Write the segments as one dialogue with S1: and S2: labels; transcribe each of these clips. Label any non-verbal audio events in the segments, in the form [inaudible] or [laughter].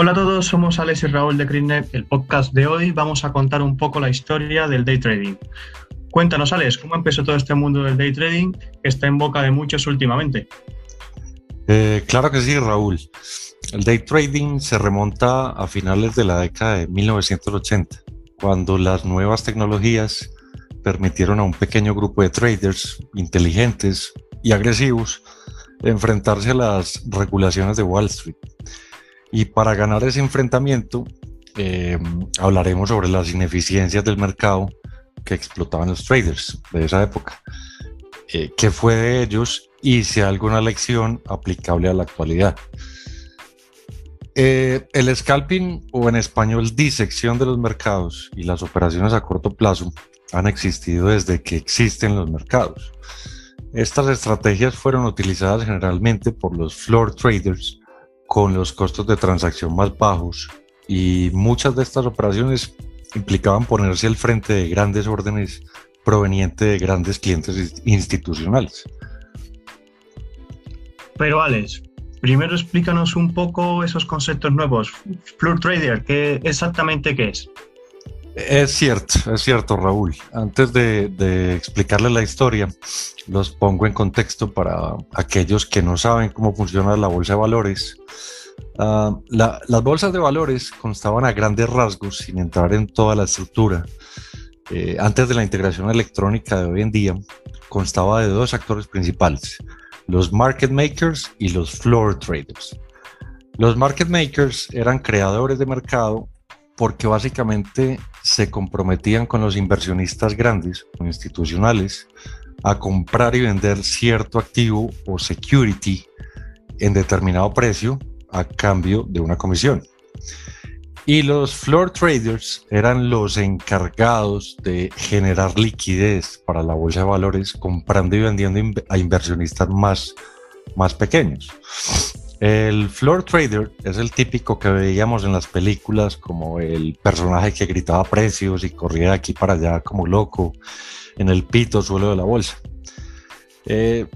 S1: Hola a todos, somos Alex y Raúl de CRINET. El podcast de hoy vamos a contar un poco la historia del day trading. Cuéntanos, Alex, ¿cómo empezó todo este mundo del day trading que está en boca de muchos últimamente?
S2: Eh, claro que sí, Raúl. El day trading se remonta a finales de la década de 1980, cuando las nuevas tecnologías permitieron a un pequeño grupo de traders inteligentes y agresivos enfrentarse a las regulaciones de Wall Street. Y para ganar ese enfrentamiento, eh, hablaremos sobre las ineficiencias del mercado que explotaban los traders de esa época, eh, qué fue de ellos y si hay alguna lección aplicable a la actualidad. Eh, el scalping o en español disección de los mercados y las operaciones a corto plazo han existido desde que existen los mercados. Estas estrategias fueron utilizadas generalmente por los floor traders con los costos de transacción más bajos y muchas de estas operaciones implicaban ponerse al frente de grandes órdenes provenientes de grandes clientes institucionales.
S1: Pero Alex, primero explícanos un poco esos conceptos nuevos. Floor Trader, ¿qué exactamente qué es?
S2: Es cierto, es cierto, Raúl. Antes de, explicarle la historia, los pongo en contexto para aquellos que no saben cómo funciona la bolsa de valores. Ah, las bolsas de valores constaban a grandes rasgos, sin entrar en toda la estructura. Eh, antes de la integración electrónica de hoy en día, constaba de dos actores principales, los market makers y los floor traders. Los market makers eran creadores de mercado porque básicamente se comprometían con los inversionistas grandes institucionales a comprar y vender cierto activo o security en determinado precio a cambio de una comisión. Y los floor traders eran los encargados de generar liquidez para la bolsa de valores comprando y vendiendo a inversionistas más, más pequeños. El floor trader es el típico que veíamos en las películas como el personaje que gritaba precios y corría de aquí para allá como loco en el pito suelo de la bolsa. Eh,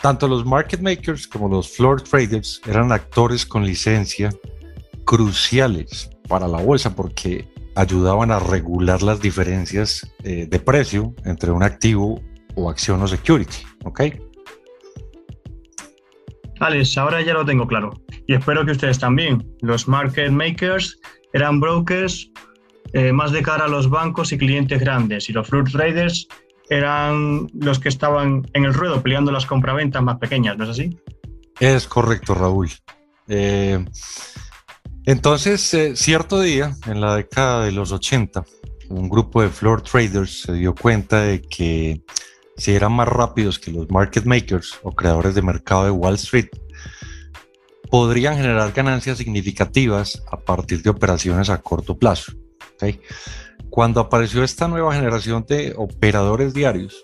S2: tanto los market makers como los floor traders eran actores con licencia cruciales para la bolsa porque ayudaban a regular las diferencias eh, de precio entre un activo o acción o security. ¿ok?
S1: Alex, ahora ya lo tengo claro. Y espero que ustedes también. Los market makers eran brokers eh, más de cara a los bancos y clientes grandes. Y los floor traders eran los que estaban en el ruedo peleando las compraventas más pequeñas, ¿no es así?
S2: Es correcto, Raúl. Eh, entonces, eh, cierto día, en la década de los 80, un grupo de floor traders se dio cuenta de que si eran más rápidos que los market makers o creadores de mercado de Wall Street, podrían generar ganancias significativas a partir de operaciones a corto plazo. Cuando apareció esta nueva generación de operadores diarios,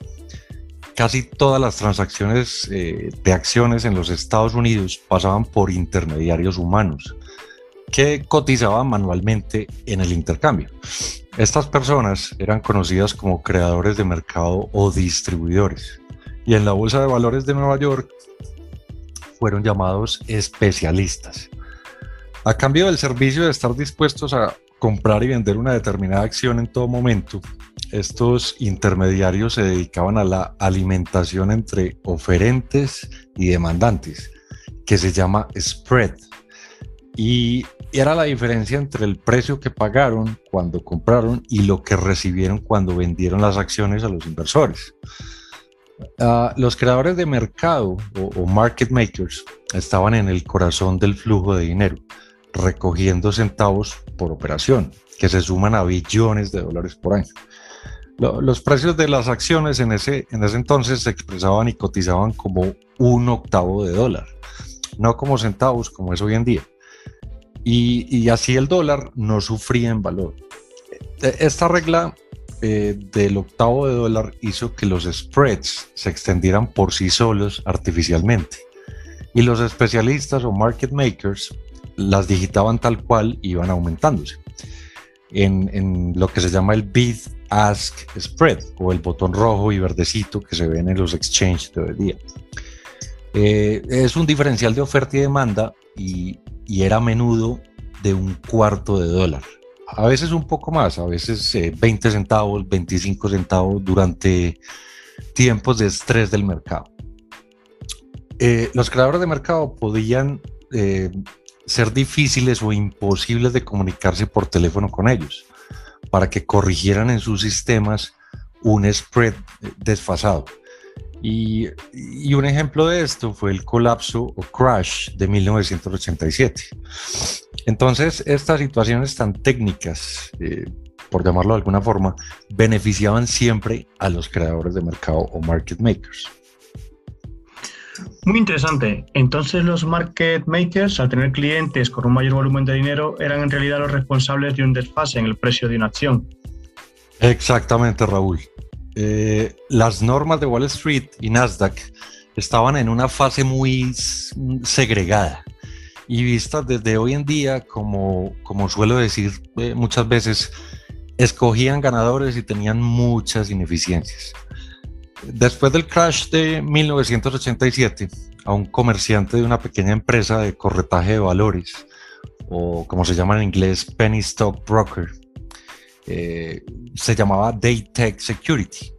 S2: casi todas las transacciones eh, de acciones en los Estados Unidos pasaban por intermediarios humanos que cotizaban manualmente en el intercambio. Estas personas eran conocidas como creadores de mercado o distribuidores y en la Bolsa de Valores de Nueva York fueron llamados especialistas. A cambio del servicio de estar dispuestos a comprar y vender una determinada acción en todo momento, estos intermediarios se dedicaban a la alimentación entre oferentes y demandantes, que se llama spread. Y era la diferencia entre el precio que pagaron cuando compraron y lo que recibieron cuando vendieron las acciones a los inversores. Ah, los creadores de mercado o, market makers estaban en el corazón del flujo de dinero, recogiendo centavos por operación, que se suman a billones de dólares por año. los precios de las acciones en ese, en ese entonces se expresaban y cotizaban como un octavo de dólar, no como centavos como es hoy en día y, así el dólar no sufría en valor. E, esta regla eh, del octavo de dólar hizo que los spreads se extendieran por sí solos artificialmente y los especialistas o market makers las digitaban tal cual iban aumentándose en, lo que se llama el bid ask spread o el botón rojo y verdecito que se ven en los exchanges de hoy día. Eh, es un diferencial de oferta y demanda y, y era a menudo de un cuarto de dólar. A veces un poco más, a veces 20 eh, centavos, 25 centavos durante tiempos de estrés del mercado. Eh, los creadores de mercado podían eh, ser difíciles o imposibles de comunicarse por teléfono con ellos para que corrigieran en sus sistemas un spread desfasado. Y, un ejemplo de esto fue el colapso o crash de 1987. Entonces, estas situaciones tan técnicas, eh, por llamarlo de alguna forma, beneficiaban siempre a los creadores de mercado o market makers.
S1: Muy interesante. Entonces los market makers, al tener clientes con un mayor volumen de dinero, eran en realidad los responsables de un desfase en el precio de una acción.
S2: Exactamente, Raúl. Eh, las normas de Wall Street y Nasdaq estaban en una fase muy segregada y vistas desde hoy en día, como, como suelo decir eh, muchas veces, escogían ganadores y tenían muchas ineficiencias. Después del crash de 1987, a un comerciante de una pequeña empresa de corretaje de valores, o como se llama en inglés, penny stock broker, eh, se llamaba Daytech Security.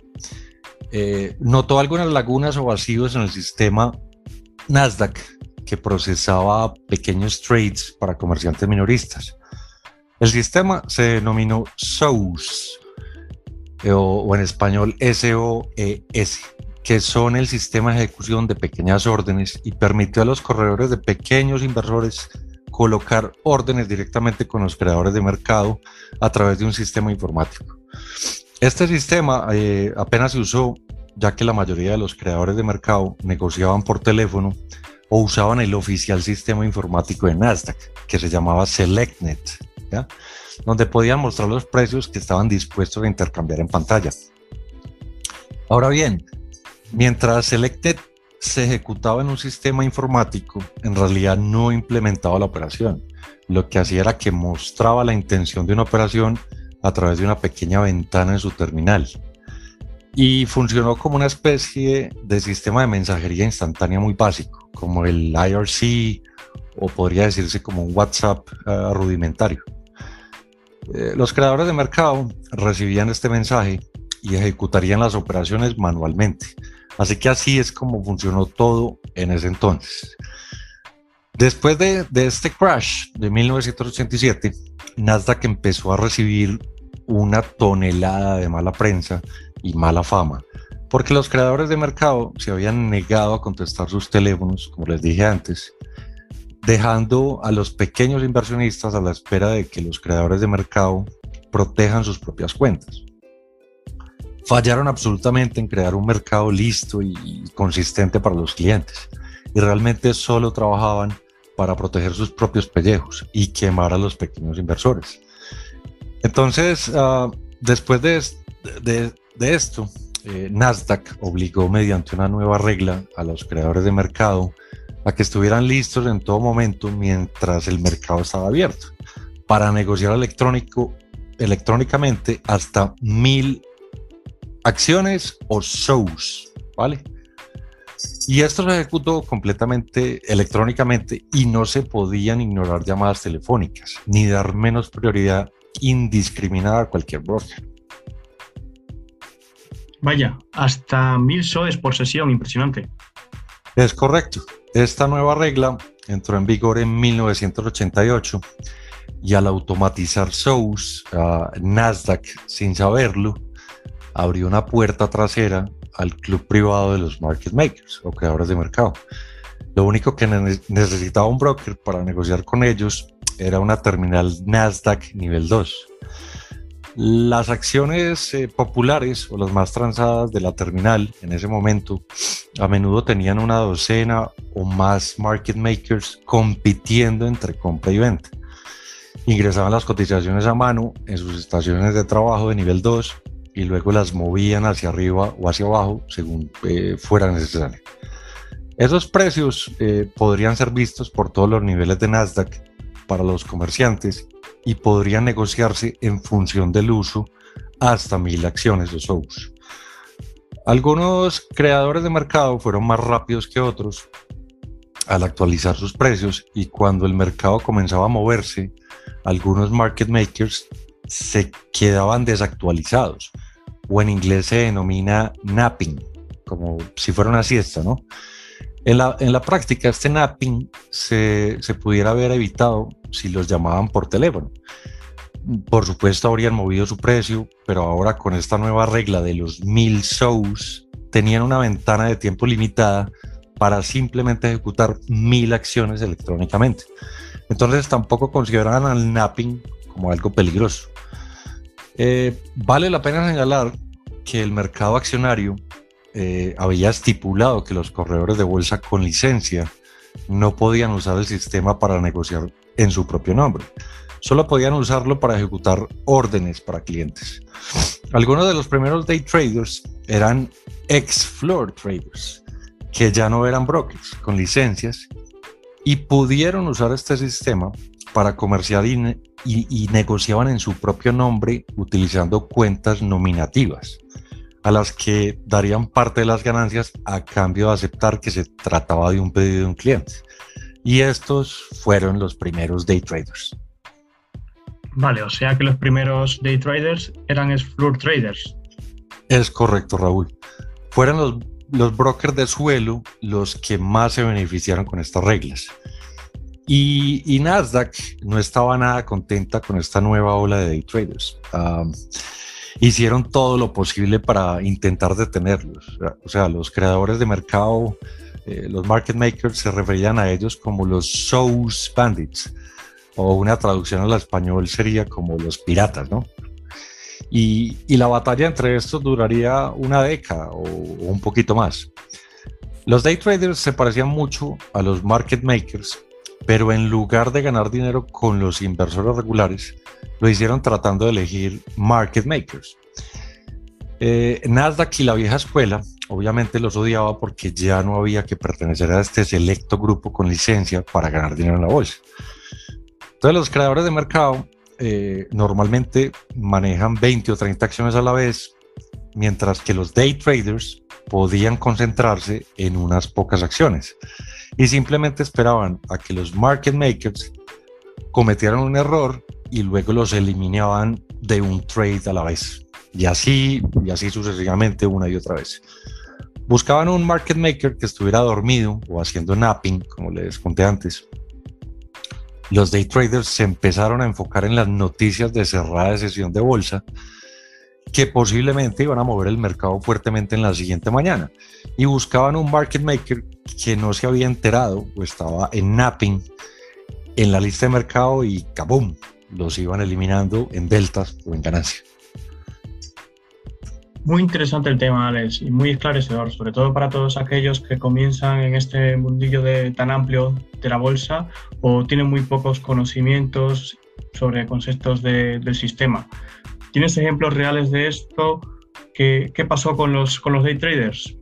S2: Eh, notó algunas lagunas o vacíos en el sistema Nasdaq que procesaba pequeños trades para comerciantes minoristas. El sistema se denominó SOUS, eh, o, en español SOES, que son el sistema de ejecución de pequeñas órdenes y permitió a los corredores de pequeños inversores colocar órdenes directamente con los creadores de mercado a través de un sistema informático. Este sistema eh, apenas se usó ya que la mayoría de los creadores de mercado negociaban por teléfono o usaban el oficial sistema informático de Nasdaq, que se llamaba SelectNet, donde podían mostrar los precios que estaban dispuestos a intercambiar en pantalla. Ahora bien, mientras SelectNet se ejecutaba en un sistema informático, en realidad no implementaba la operación. Lo que hacía era que mostraba la intención de una operación a través de una pequeña ventana en su terminal. Y funcionó como una especie de sistema de mensajería instantánea muy básico, como el IRC o podría decirse como un WhatsApp eh, rudimentario. Eh, los creadores de mercado recibían este mensaje y ejecutarían las operaciones manualmente Así que así es como funcionó todo en ese entonces. Después de, este crash de 1987, Nasdaq empezó a recibir una tonelada de mala prensa y mala fama, porque los creadores de mercado se habían negado a contestar sus teléfonos, como les dije antes, dejando a los pequeños inversionistas a la espera de que los creadores de mercado protejan sus propias cuentas fallaron absolutamente en crear un mercado listo y, consistente para los clientes. Y realmente solo trabajaban para proteger sus propios pellejos y quemar a los pequeños inversores. Entonces, ah, después de, de, esto, eh, Nasdaq obligó mediante una nueva regla a los creadores de mercado a que estuvieran listos en todo momento mientras el mercado estaba abierto para negociar electrónico, electrónicamente hasta mil acciones o shows, ¿vale? Y esto se ejecutó completamente electrónicamente y no se podían ignorar llamadas telefónicas ni dar menos prioridad indiscriminada a cualquier broker.
S1: Vaya, hasta mil shows por sesión, impresionante.
S2: Es correcto. Esta nueva regla entró en vigor en 1988 y al automatizar shows, Nasdaq, sin saberlo, abrió una puerta trasera al club privado de los market makers o creadores de mercado. Lo único que necesitaba un broker para negociar con ellos era una terminal Nasdaq nivel 2. Las acciones eh, populares o las más transadas de la terminal en ese momento a menudo tenían una docena o más market makers compitiendo entre compra y venta. Ingresaban las cotizaciones a mano en sus estaciones de trabajo de nivel 2 y luego las movían hacia arriba o hacia abajo según eh, fuera necesario. Esos precios eh, podrían ser vistos por todos los niveles de Nasdaq para los comerciantes y podrían negociarse en función del uso hasta mil acciones o SOUs. Algunos creadores de mercado fueron más rápidos que otros al actualizar sus precios y cuando el mercado comenzaba a moverse, algunos market makers se quedaban desactualizados o en inglés se denomina napping, como si fuera una siesta, ¿no? En la, en la práctica, este napping se, se pudiera haber evitado si los llamaban por teléfono. Por supuesto, habrían movido su precio, pero ahora con esta nueva regla de los mil shows, tenían una ventana de tiempo limitada para simplemente ejecutar mil acciones electrónicamente. Entonces tampoco consideraban al napping como algo peligroso. Eh, vale la pena señalar que el mercado accionario eh, había estipulado que los corredores de bolsa con licencia no podían usar el sistema para negociar en su propio nombre. Solo podían usarlo para ejecutar órdenes para clientes. Algunos de los primeros day traders eran ex floor traders, que ya no eran brokers con licencias y pudieron usar este sistema para comerciar y, negociaban en su propio nombre utilizando cuentas nominativas, a las que darían parte de las ganancias a cambio de aceptar que se trataba de un pedido de un cliente. Y estos fueron los primeros day traders.
S1: Vale, o sea que los primeros day traders eran floor traders.
S2: Es correcto, Raúl. Fueron los, los brokers de suelo los que más se beneficiaron con estas reglas. Y, Nasdaq no estaba nada contenta con esta nueva ola de day traders. Hicieron todo lo posible para intentar detenerlos. O sea, los creadores de mercado, eh, los market makers, se referían a ellos como los shows bandits, o una traducción al español sería como los piratas, ¿no? Y, la batalla entre estos duraría una década o, o un poquito más. Los day traders se parecían mucho a los market makers pero en lugar de ganar dinero con los inversores regulares, lo hicieron tratando de elegir market makers. Eh, Nasdaq y la vieja escuela obviamente los odiaba porque ya no había que pertenecer a este selecto grupo con licencia para ganar dinero en la bolsa. Entonces los creadores de mercado eh, normalmente manejan 20 o 30 acciones a la vez, mientras que los day traders podían concentrarse en unas pocas acciones y simplemente esperaban a que los market makers cometieran un error y luego los eliminaban de un trade a la vez. Y así, y así sucesivamente una y otra vez. Buscaban un market maker que estuviera dormido o haciendo napping, como les conté antes. Los day traders se empezaron a enfocar en las noticias de cerrada de sesión de bolsa que posiblemente iban a mover el mercado fuertemente en la siguiente mañana y buscaban un market maker que no se había enterado o estaba en napping en la lista de mercado y ¡cabum! los iban eliminando en deltas o en ganancia.
S1: Muy interesante el tema, Alex, y muy esclarecedor, sobre todo para todos aquellos que comienzan en este mundillo de, tan amplio de la bolsa o tienen muy pocos conocimientos sobre conceptos del sistema. ¿Tienes ejemplos reales de esto? ¿Qué, qué pasó con los, con los day traders?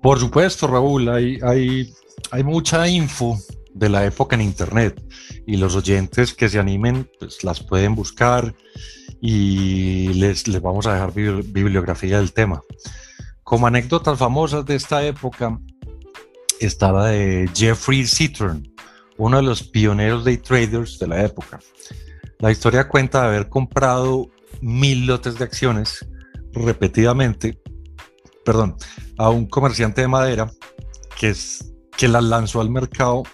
S2: Por supuesto, Raúl, hay, hay, hay mucha info de la época en Internet y los oyentes que se animen pues, las pueden buscar y les, les vamos a dejar bibliografía del tema. Como anécdotas famosas de esta época está la de Jeffrey Citron, uno de los pioneros day traders de la época. La historia cuenta de haber comprado mil lotes de acciones repetidamente, perdón, a un comerciante de madera que, es, que las lanzó al mercado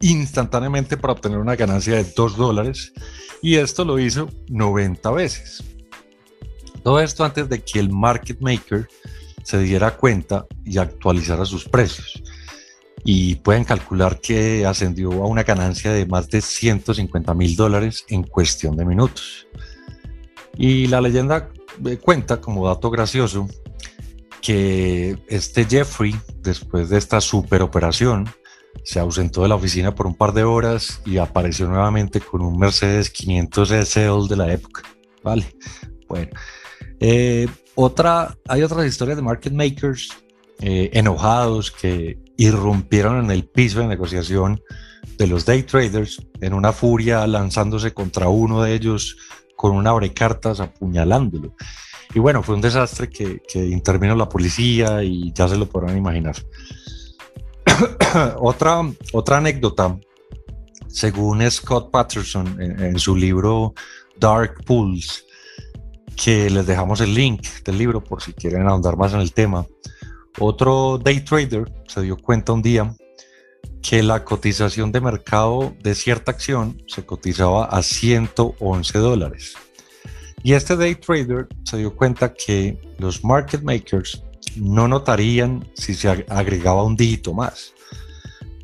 S2: instantáneamente para obtener una ganancia de 2 dólares y esto lo hizo 90 veces. Todo esto antes de que el market maker se diera cuenta y actualizara sus precios y pueden calcular que ascendió a una ganancia de más de 150 mil dólares en cuestión de minutos. Y la leyenda eh, cuenta como dato gracioso que este Jeffrey, después de esta super operación, se ausentó de la oficina por un par de horas y apareció nuevamente con un Mercedes 500 SL de la época. Vale, bueno. Eh, otra, hay otras historias de market makers eh, enojados que irrumpieron en el piso de negociación de los day traders en una furia lanzándose contra uno de ellos con un abrecartas apuñalándolo. Y bueno, fue un desastre que, que intervino la policía y ya se lo podrán imaginar. [coughs] otra, otra anécdota según Scott Patterson en, su libro Dark Pools, que les dejamos el link del libro por si quieren ahondar más en el tema. Otro day trader se dio cuenta un día que la cotización de mercado de cierta acción se cotizaba a 111 dólares. Y este day trader se dio cuenta que los market makers no notarían si se agregaba un dígito más,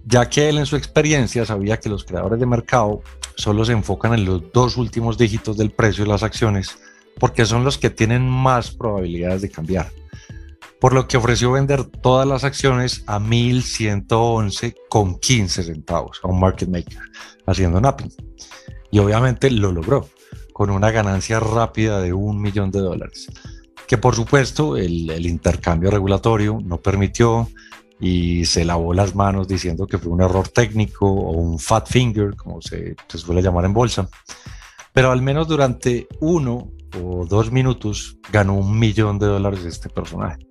S2: ya que él en su experiencia sabía que los creadores de mercado solo se enfocan en los dos últimos dígitos del precio de las acciones porque son los que tienen más probabilidades de cambiar. Por lo que ofreció vender todas las acciones a 1111,15 centavos a un market maker, haciendo napping. Y obviamente lo logró, con una ganancia rápida de un millón de dólares que por supuesto el, intercambio regulatorio no permitió y se lavó las manos diciendo que fue un error técnico o un fat finger, como se, suele llamar en bolsa. Pero al menos durante uno o dos minutos ganó un millón de dólares este personaje.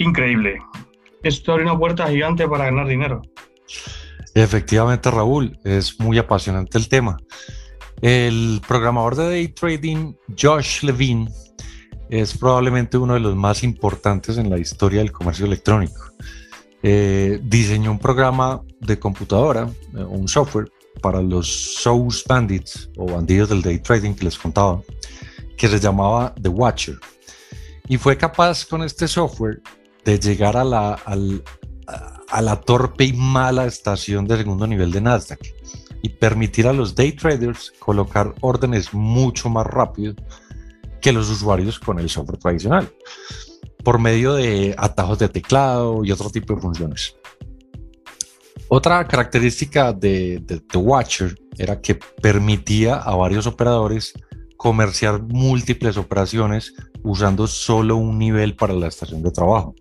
S1: Increíble. Esto abre una puerta gigante para ganar dinero.
S2: Efectivamente, Raúl, es muy apasionante el tema. El programador de day trading Josh Levine es probablemente uno de los más importantes en la historia del comercio electrónico. Eh, diseñó un programa de computadora, eh, un software para los Source Bandits o bandidos del day trading que les contaba, que se llamaba The Watcher. Y fue capaz con este software de llegar a la, a la torpe y mala estación de segundo nivel de Nasdaq y permitir a los day traders colocar órdenes mucho más rápido que los usuarios con el software tradicional, por medio de atajos de teclado y otro tipo de funciones. Otra característica de, The Watcher era que permitía a varios operadores comerciar múltiples operaciones usando solo un nivel para la estación de trabajo.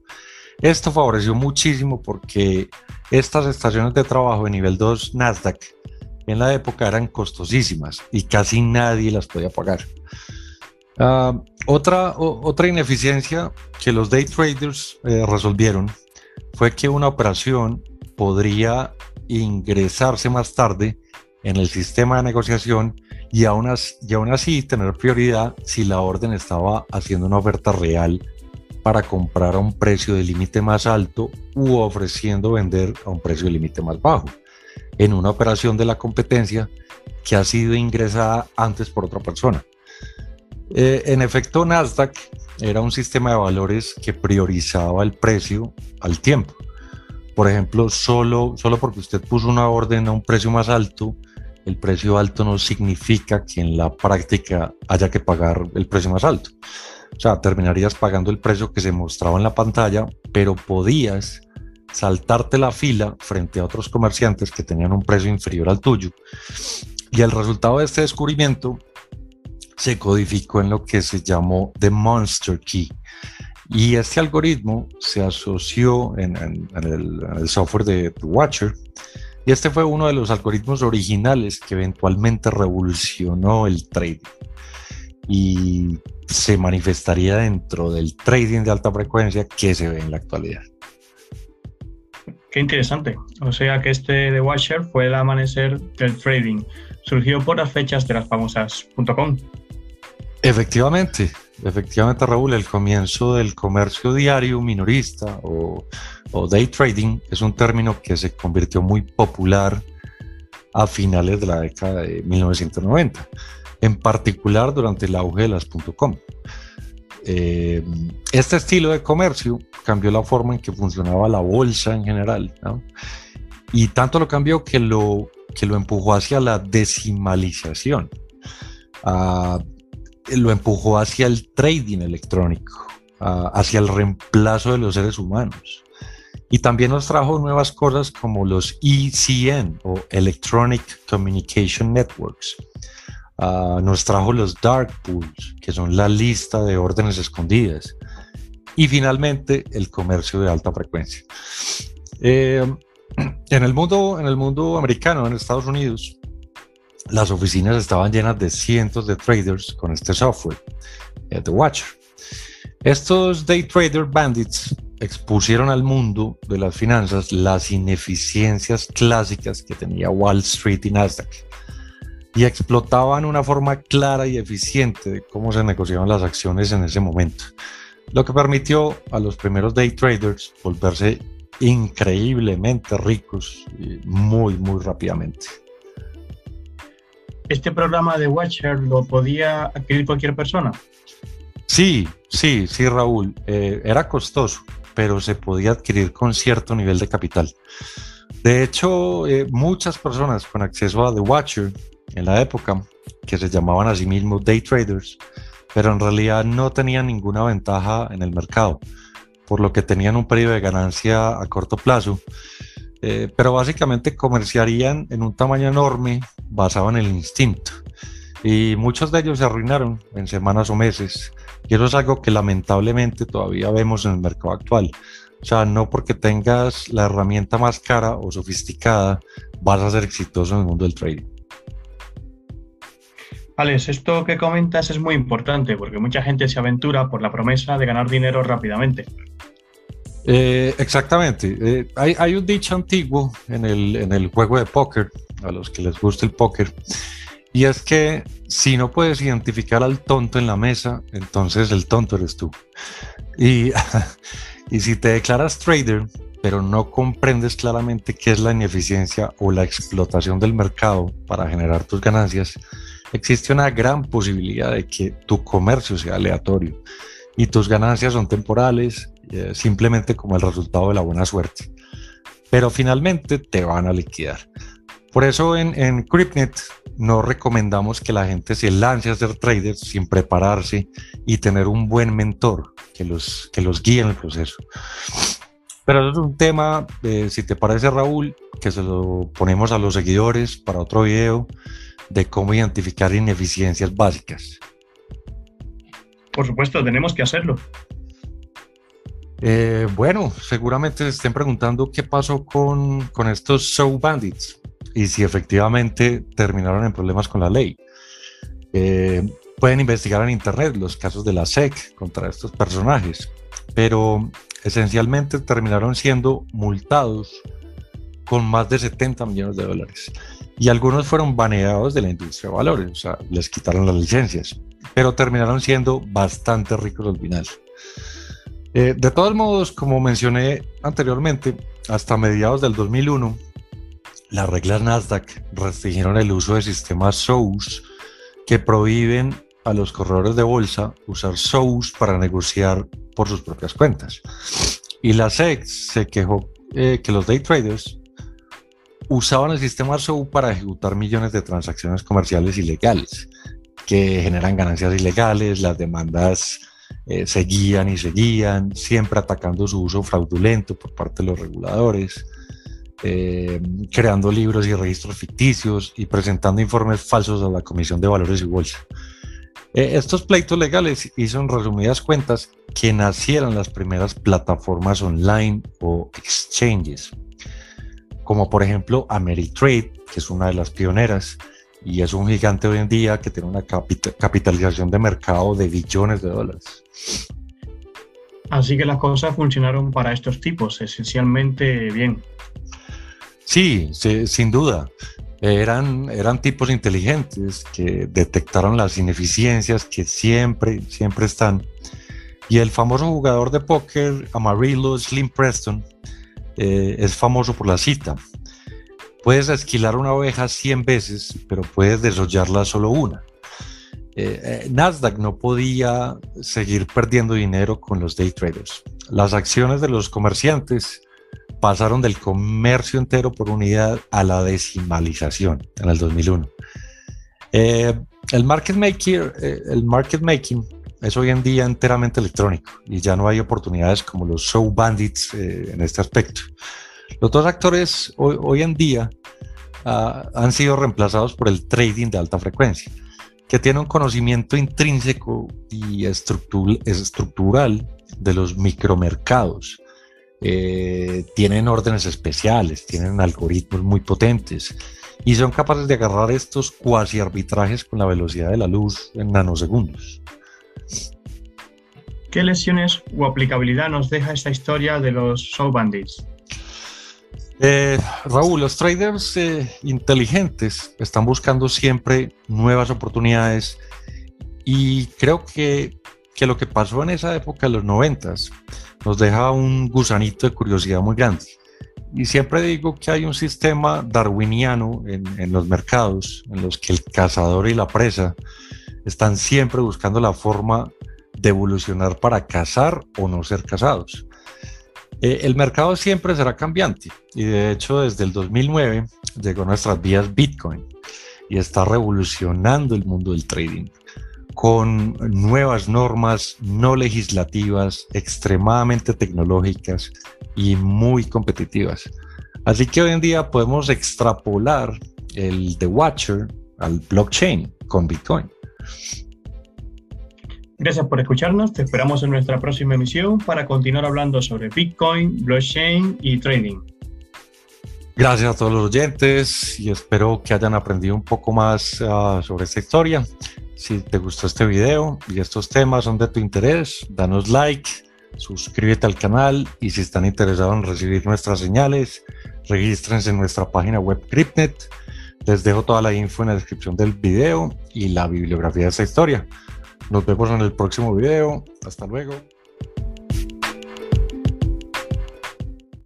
S2: Esto favoreció muchísimo porque estas estaciones de trabajo de nivel 2 Nasdaq en la época eran costosísimas y casi nadie las podía pagar. Ah, otra, otra ineficiencia que los day traders eh, resolvieron fue que una operación podría ingresarse más tarde en el sistema de negociación y aún, así, tener prioridad si la orden estaba haciendo una oferta real para comprar a un precio de límite más alto u ofreciendo vender a un precio de límite más bajo en una operación de la competencia que ha sido ingresada antes por otra persona. Eh, en efecto, Nasdaq era un sistema de valores que priorizaba el precio al tiempo. Por ejemplo, solo, solo porque usted puso una orden a un precio más alto, el precio alto no significa que en la práctica haya que pagar el precio más alto. O sea, terminarías pagando el precio que se mostraba en la pantalla, pero podías saltarte la fila frente a otros comerciantes que tenían un precio inferior al tuyo. Y el resultado de este descubrimiento se codificó en lo que se llamó The Monster Key. Y este algoritmo se asoció en, el, software de The Watcher. Y este fue uno de los algoritmos originales que eventualmente revolucionó el trading. Y se manifestaría dentro del trading de alta frecuencia que se ve en la actualidad.
S1: Qué interesante. O sea que este de Watcher fue el amanecer del trading. Surgió por las fechas de las famosas.com.
S2: Efectivamente, efectivamente Raúl, el comienzo del comercio diario minorista o, o day trading es un término que se convirtió muy popular a finales de la década de 1990, en particular durante el auge de las .com. Eh, este estilo de comercio cambió la forma en que funcionaba la bolsa en general, y tanto lo cambió que lo, que lo empujó hacia la decimalización, ah, lo empujó hacia el trading electrónico, ah, hacia el reemplazo de los seres humanos. Y también nos trajo nuevas cosas como los ECN o Electronic Communication Networks, nos trajo los dark pools, que son la lista de órdenes escondidas. Y finalmente el comercio de alta frecuencia. Eh, en, el mundo, en el mundo americano, en Estados Unidos, las oficinas estaban llenas de cientos de traders con este software, eh, The Watcher. Estos day trader bandits expusieron al mundo de las finanzas las ineficiencias clásicas que tenía Wall Street y Nasdaq y explotaban una forma clara y eficiente de cómo se negociaban las acciones en ese momento, lo que permitió a los primeros day traders volverse increíblemente ricos muy, muy rápidamente.
S1: ¿Este programa de Watcher lo podía adquirir cualquier persona?
S2: Sí, sí, sí, Raúl. Eh, era costoso, pero se podía adquirir con cierto nivel de capital. De hecho, eh, muchas personas con acceso a The Watcher en la época, que se llamaban a sí mismos day traders, pero en realidad no tenían ninguna ventaja en el mercado, por lo que tenían un periodo de ganancia a corto plazo, eh, pero básicamente comerciarían en un tamaño enorme basado en el instinto. Y muchos de ellos se arruinaron en semanas o meses, y eso es algo que lamentablemente todavía vemos en el mercado actual. O sea, no porque tengas la herramienta más cara o sofisticada vas a ser exitoso en el mundo del trading.
S1: Alex, esto que comentas es muy importante porque mucha gente se aventura por la promesa de ganar dinero rápidamente.
S2: Eh, exactamente. Eh, hay, un dicho antiguo en el, juego de póker, a los que les gusta el póker, y es que si no puedes identificar al tonto en la mesa, entonces el tonto eres tú. Y, [laughs] y si te declaras trader, pero no comprendes claramente qué es la ineficiencia o la explotación del mercado para generar tus ganancias, existe una gran posibilidad de que tu comercio sea aleatorio y tus ganancias son temporales, eh, simplemente como el resultado de la buena suerte. Pero finalmente te van a liquidar. Por eso en, en CryptNet no recomendamos que la gente se lance a ser traders sin prepararse y tener un buen mentor que los, que los guíe en el proceso. Pero eso es un tema, eh, si te parece Raúl, que se lo ponemos a los seguidores para otro video de cómo identificar ineficiencias básicas.
S1: Por supuesto, tenemos que hacerlo.
S2: Eh, bueno, seguramente se estén preguntando qué pasó con, estos show bandits y si efectivamente terminaron en problemas con la ley. Eh, pueden investigar en Internet los casos de la SEC contra estos personajes, pero esencialmente terminaron siendo multados con más de 70 millones de dólares. Y algunos fueron baneados de la industria de valores, o sea, les quitaron las licencias, pero terminaron siendo bastante ricos al final. Eh, de todos modos, como mencioné anteriormente, hasta mediados del 2001, las reglas Nasdaq restringieron el uso de sistemas SOUS que prohíben a los corredores de bolsa usar SOUS para negociar por sus propias cuentas. Y la SEC se quejó eh, que los day traders usaban el sistema SOU para ejecutar millones de transacciones comerciales ilegales que generan ganancias ilegales, las demandas eh, seguían y seguían, siempre atacando su uso fraudulento por parte de los reguladores, eh, creando libros y registros ficticios y presentando informes falsos a la Comisión de Valores y Bolsa. Eh, estos pleitos legales hizo en resumidas cuentas que nacieran las primeras plataformas online o exchanges como por ejemplo Ameritrade, que es una de las pioneras y es un gigante hoy en día que tiene una capitalización de mercado de billones de dólares.
S1: Así que las cosas funcionaron para estos tipos esencialmente bien.
S2: Sí, sin duda. Eran, eran tipos inteligentes que detectaron las ineficiencias que siempre, siempre están. Y el famoso jugador de póker, Amarillo Slim Preston, eh, es famoso por la cita. Puedes esquilar una oveja 100 veces, pero puedes desollarla solo una. Eh, eh, Nasdaq no podía seguir perdiendo dinero con los day traders. Las acciones de los comerciantes pasaron del comercio entero por unidad a la decimalización en el 2001. el, market maker, el market making es hoy en día enteramente electrónico y ya no hay oportunidades como los show bandits eh, en este aspecto. Los dos actores hoy, en día ah, han sido reemplazados por el trading de alta frecuencia, que tiene un conocimiento intrínseco y estructural de los micromercados. Eh, tienen órdenes especiales, tienen algoritmos muy potentes y son capaces de agarrar estos cuasi arbitrajes con la velocidad de la luz en nanosegundos.
S1: ¿Qué lesiones o aplicabilidad nos deja esta historia de los show bandits?
S2: Eh, Raúl, los traders eh, inteligentes están buscando siempre nuevas oportunidades y creo que, que, lo que pasó en esa época, en los noventas, nos deja un gusanito de curiosidad muy grande. Y siempre digo que hay un sistema darwiniano en, en los mercados en los que el cazador y la presa están siempre buscando la forma de evolucionar para cazar o no ser cazados. Eh, el mercado siempre será cambiante y de hecho desde el 2009 llegó a nuestras vías Bitcoin y está revolucionando el mundo del trading con nuevas normas no legislativas, extremadamente tecnológicas y muy competitivas. Así que hoy en día podemos extrapolar el The Watcher al blockchain con Bitcoin.
S1: Gracias por escucharnos. Te esperamos en nuestra próxima emisión para continuar hablando sobre Bitcoin, blockchain y trading.
S2: Gracias a todos los oyentes y espero que hayan aprendido un poco más uh, sobre esta historia. Si te gustó este video y estos temas son de tu interés, danos like, suscríbete al canal y si están interesados en recibir nuestras señales, regístrense en nuestra página web Cryptnet. Les dejo toda la info en la descripción del video y la bibliografía de esta historia. Nos vemos en el próximo video. Hasta luego.